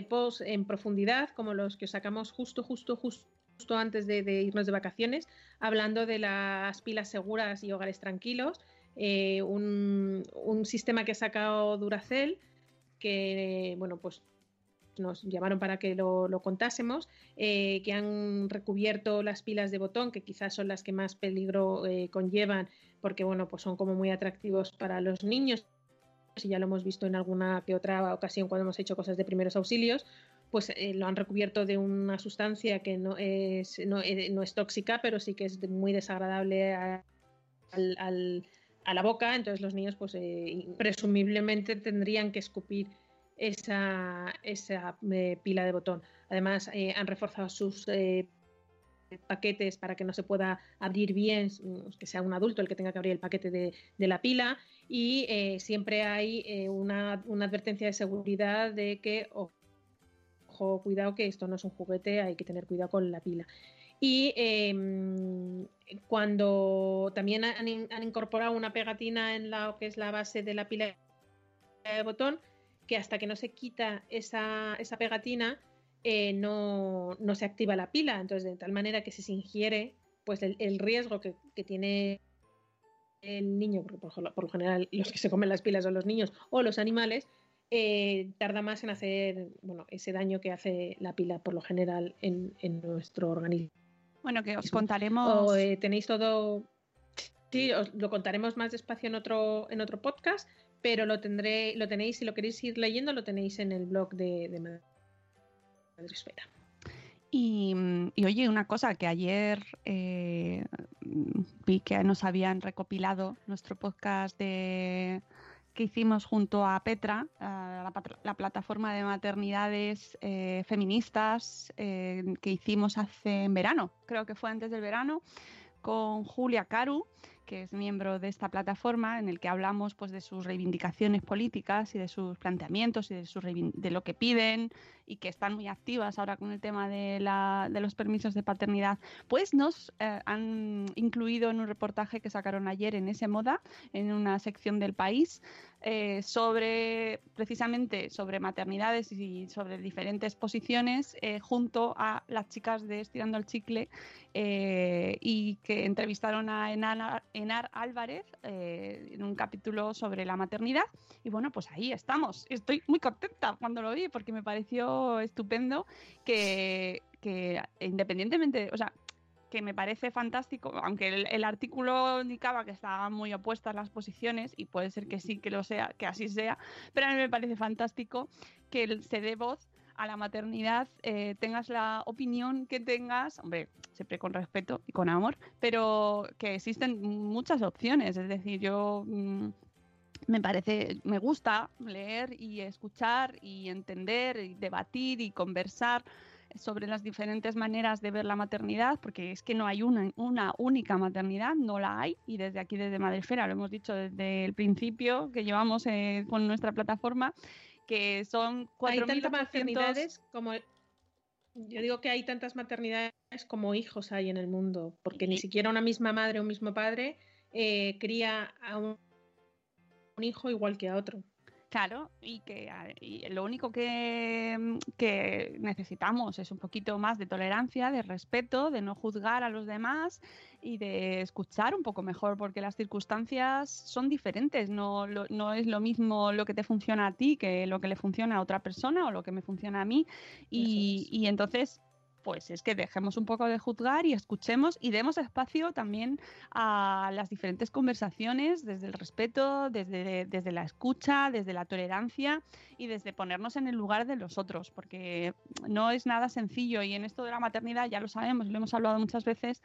posts en profundidad, como los que os sacamos justo, justo, justo justo antes de, irnos de vacaciones, hablando de las pilas seguras y hogares tranquilos, eh, un, sistema que ha sacado Duracell, que bueno, pues nos llamaron para que lo, contásemos, eh, que han recubierto las pilas de botón, que quizás son las que más peligro eh, conllevan, porque bueno, pues son como muy atractivos para los niños, y ya lo hemos visto en alguna que otra ocasión cuando hemos hecho cosas de primeros auxilios, pues eh, lo han recubierto de una sustancia que no es, no, eh, es tóxica, pero sí que es muy desagradable a, la boca, entonces los niños pues eh, presumiblemente tendrían que escupir esa, esa pila de botón. Además han reforzado sus paquetes para que no se pueda abrir bien, que sea un adulto el que tenga que abrir el paquete de, la pila y siempre hay una, una, advertencia de seguridad de que cuidado que esto no es un juguete, hay que tener cuidado con la pila. Y em, cuando también han, han incorporado una pegatina en lo que es la base de la pila de botón, que hasta que no se quita esa, esa pegatina eh, no, no se activa la pila. Entonces, de tal manera que si se ingiere, pues el, riesgo que, que tiene el niño, porque por, por lo general los que se comen las pilas son los niños o los animales, eh, tarda más en hacer bueno, ese daño que hace la pila por lo general en, en nuestro organismo. Bueno, que os contaremos. O, eh, tenéis todo. Sí, os lo contaremos más despacio en otro, en otro podcast, pero lo tendré, lo tenéis, si lo queréis ir leyendo, lo tenéis en el blog de, de Madresfera. Y, mm, y oye, una cosa que ayer eh, vi que nos habían recopilado nuestro podcast de que hicimos junto a Petra, la plataforma de maternidades eh, feministas eh, que hicimos hace en verano, creo que fue antes del verano, con Julia Caru, que es miembro de esta plataforma, en el que hablamos pues, de sus reivindicaciones políticas y de sus planteamientos y de, reivin- de lo que piden y que están muy activas ahora con el tema de, la- de los permisos de paternidad, pues nos eh, han incluido en un reportaje que sacaron ayer en ese moda, en una sección del país, eh, sobre precisamente sobre maternidades y sobre diferentes posiciones eh, junto a las chicas de Estirando el Chicle eh, y que entrevistaron a Enar, Álvarez en un capítulo sobre la maternidad. Y bueno, pues ahí estamos. Estoy muy contenta cuando lo vi porque me pareció estupendo que, que independientemente, o sea, que me parece fantástico, aunque el, artículo indicaba que estaban muy opuestas las posiciones, y puede ser que sí, que lo sea, que así sea, pero a mí me parece fantástico que se dé voz a la maternidad, eh, tengas la opinión que tengas, hombre, siempre con respeto y con amor, pero que existen muchas opciones, es decir, yo... mm, me parece, me gusta leer y escuchar y entender y debatir y conversar sobre las diferentes maneras de ver la maternidad, porque es que no hay una, una única maternidad, no la hay, y desde aquí, desde Madrefera, lo hemos dicho desde el principio que llevamos eh, con nuestra plataforma, que son Hay 4.800 tantas maternidades como. Yo digo que hay tantas maternidades como hijos hay en el mundo, porque ni siquiera una misma madre o un mismo padre eh, cría a un, un hijo igual que a otro. Claro, y que y lo único que, mm, que necesitamos es un poquito más de tolerancia, de respeto, de no juzgar a los demás y de escuchar un poco mejor, porque las circunstancias son diferentes. No, lo- no es lo mismo lo que te funciona a ti que lo que le funciona a otra persona o lo que me funciona a mí. Y, y entonces, pues es que dejemos un poco de juzgar y escuchemos y demos espacio también a las diferentes conversaciones desde el respeto, desde, desde la escucha, desde la tolerancia y desde ponernos en el lugar de los otros, porque no es nada sencillo y en esto de la maternidad ya lo sabemos, lo hemos hablado muchas veces.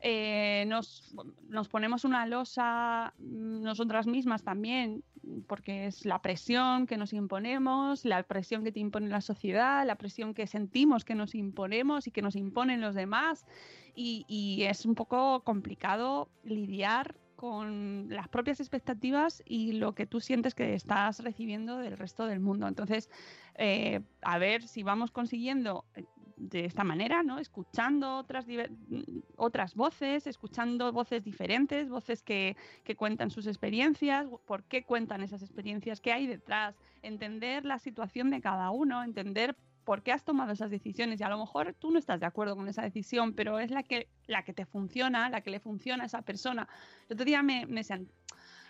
Eh, nos, nos ponemos una losa mm, nosotras mismas también, porque es la presión que nos imponemos, la presión que te impone la sociedad, la presión que sentimos que nos imponemos y que nos imponen los demás. Y, y es un poco complicado lidiar con las propias expectativas y lo que tú sientes que estás recibiendo del resto del mundo. Entonces, eh, a ver si vamos consiguiendo de esta manera, ¿no? Escuchando otras, otras voces, escuchando voces diferentes, voces que, que cuentan sus experiencias, por qué cuentan esas experiencias, qué hay detrás, entender la situación de cada uno, entender por qué has tomado esas decisiones y a lo mejor tú no estás de acuerdo con esa decisión, pero es la que, la que te funciona, la que le funciona a esa persona. El otro día me,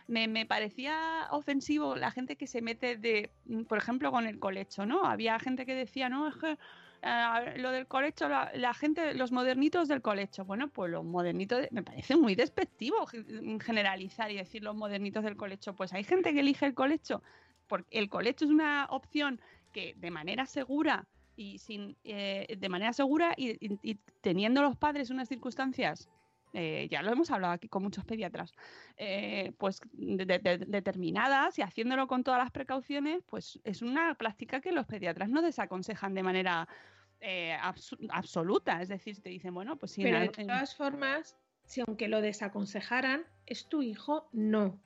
me, parecía ofensivo la gente que se mete de, por ejemplo, con el colecho, ¿no? Había gente que decía, no, es que eh, lo del colecho, la, la gente, los modernitos del colecho. Bueno, pues los modernitos, de- me parece muy despectivo ge- generalizar y decir los modernitos del colecho. Pues hay gente que elige el colecho, porque el colecho es una opción que de manera segura y sin eh, de manera segura y teniendo los padres unas circunstancias eh, ya lo hemos hablado aquí con muchos pediatras, eh, pues de- de- de- determinadas y haciéndolo con todas las precauciones, pues es una práctica que los pediatras no desaconsejan de manera eh, absoluta. Es decir, te dicen, bueno, pues sí, Pero de todas formas, si aunque lo desaconsejaran, es tu hijo, no.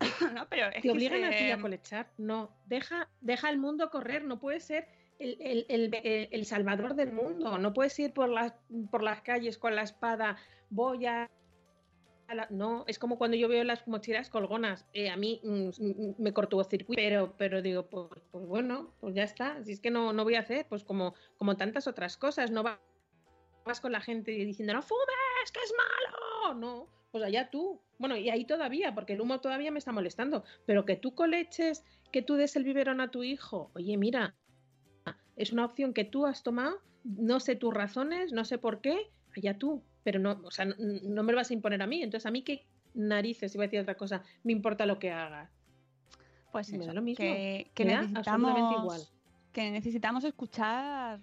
no, pero es Te que obligan a ti a colechar, no. Deja, deja el mundo correr, no puede ser el, el- el- el- salvador del mundo. No puedes ir por las, por las calles con la espada, voy a... la-". No, es como cuando yo veo las mochilas colgonas. eh, a mí mm, mm, me cortó circuito, pero, pero digo, pues, pues bueno, pues ya está. Si es que no, no voy a hacer, pues como, como tantas otras cosas. No va- vas con la gente diciendo, no fumes, que es malo. No, pues allá tú. Bueno, y ahí todavía, porque el humo todavía me está molestando. Pero que tú coleches, que tú des el biberón a tu hijo. Oye, mira, es una opción que tú has tomado, no sé tus razones, no sé por qué, allá tú, pero no, o sea, no, no me lo vas a imponer a mí, entonces a mí qué narices, iba a decir otra cosa, me importa lo que hagas. Pues Me da eso, lo mismo. que, que Me da absolutamente necesitamos igual. que necesitamos escuchar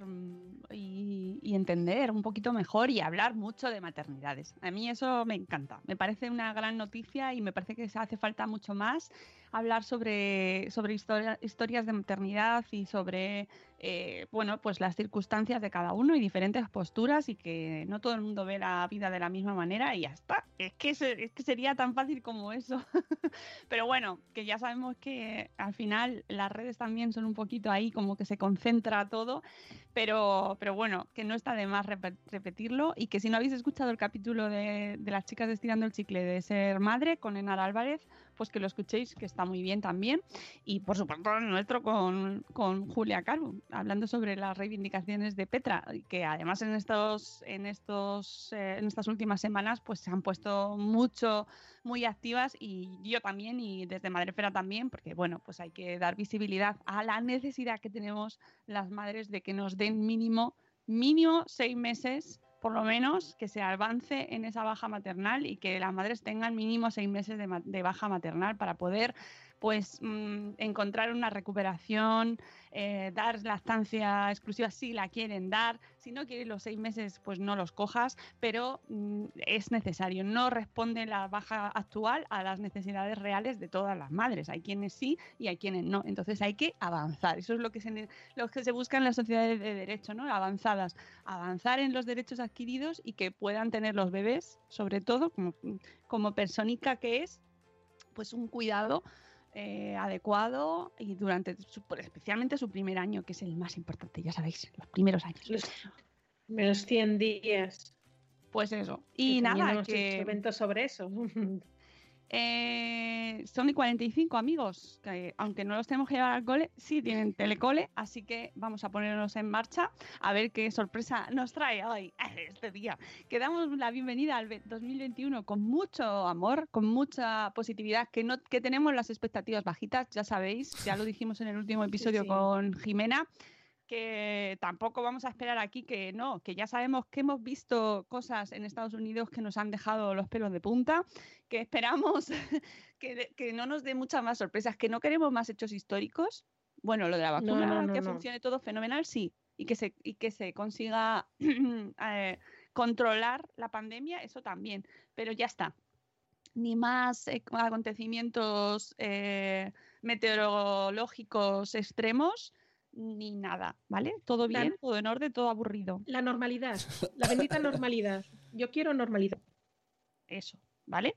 y, y entender un poquito mejor y hablar mucho de maternidades. A mí eso me encanta, me parece una gran noticia y me parece que se hace falta mucho más hablar sobre, sobre historia- historias de maternidad y sobre eh, bueno, pues las circunstancias de cada uno y diferentes posturas y que no todo el mundo ve la vida de la misma manera y ya está. Es que, es que sería tan fácil como eso. Pero bueno, que ya sabemos que al final las redes también son un poquito ahí como que se concentra todo, pero, pero bueno, que no está de más repe- repetirlo y que si no habéis escuchado el capítulo de, de las chicas estirando el chicle de ser madre con Enar Álvarez, pues que lo escuchéis, que está muy bien también. Y por supuesto el nuestro con, con Julia Caru, hablando sobre las reivindicaciones de Petra, que además en estos, en estos, eh, en estas últimas semanas, pues se han puesto mucho, muy activas, y yo también, y desde Madrefera también, porque bueno, pues hay que dar visibilidad a la necesidad que tenemos las madres de que nos den mínimo, mínimo seis meses por lo menos que se avance en esa baja maternal y que las madres tengan mínimo seis meses de, de baja maternal para poder pues mm, encontrar una recuperación, eh, dar lactancia exclusiva si la quieren dar, si no quieren los seis meses pues no los cojas, pero mm, es necesario, no responde la baja actual a las necesidades reales de todas las madres, hay quienes sí y hay quienes no, entonces hay que avanzar, eso es lo que se, lo que se busca en las sociedades de derecho, ¿no? avanzadas, avanzar en los derechos adquiridos y que puedan tener los bebés, sobre todo como, como que es, pues un cuidado eh, adecuado y durante su- especialmente su primer año, que es el más importante, ya sabéis, los primeros años. Los menos 100 días. Pues eso. Y nada, que sobre eso. eh, son y 45 amigos, que aunque no los tenemos que llevar al cole, sí tienen telecole, así que vamos a ponernos en marcha a ver qué sorpresa nos trae hoy, este día. Que damos la bienvenida al ve- 2021 con mucho amor, con mucha positividad, que, no, que tenemos las expectativas bajitas, ya sabéis, ya lo dijimos en el último episodio sí. con Jimena que tampoco vamos a esperar aquí que no, que ya sabemos que hemos visto cosas en Estados Unidos que nos han dejado los pelos de punta, que esperamos que, que no nos dé muchas más sorpresas, que no queremos más hechos históricos. Bueno, lo de la vacuna, no, no, que funcione todo fenomenal, sí, y que se, y que se consiga eh, controlar la pandemia, eso también, pero ya está. Ni más eh, acontecimientos eh, meteorológicos extremos, ni nada, ¿vale? Todo La- bien, todo en orden, todo aburrido. La normalidad, la bendita normalidad. Yo quiero normalidad. Eso, ¿vale?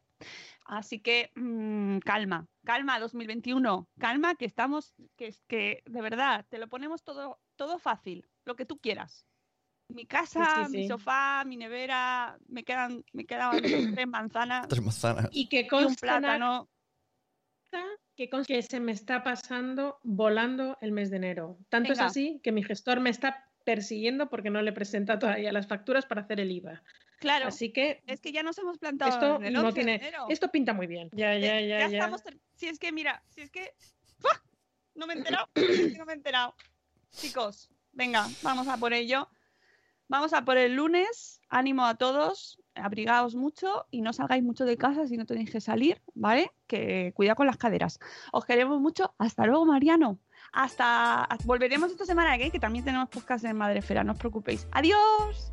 Así que mm, calma, calma 2021, calma que estamos, que es que de verdad te lo ponemos todo, todo fácil, lo que tú quieras. Mi casa, sí, mi sí. sofá, mi nevera, me quedan, me quedaban tres manzanas Tres manzanas. Y que y un consta que, se me está pasando volando el mes de enero. Tanto Venga. es así que mi gestor me está persiguiendo porque no le presenta todavía las facturas para hacer el IVA. Claro, Así que es que ya nos hemos plantado esto en el no 11 de tiene. enero. Esto pinta muy bien. Ya, Eh, ya, ya, ya. estamos ter- Si es que, mira, si es que. ¡Fua! No me he enterado. no me he enterado. Chicos, venga, vamos a por ello. Vamos a por el lunes. Ánimo a todos. Abrigaos mucho y no salgáis mucho de casa si no tenéis que salir, ¿vale? Que cuidado con las caderas. Os queremos mucho. Hasta luego, Mariano. Hasta. Volveremos esta semana, ¿eh? que también tenemos podcast en Madrefera, no os preocupéis. ¡Adiós!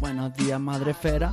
Buenos días, madre esfera.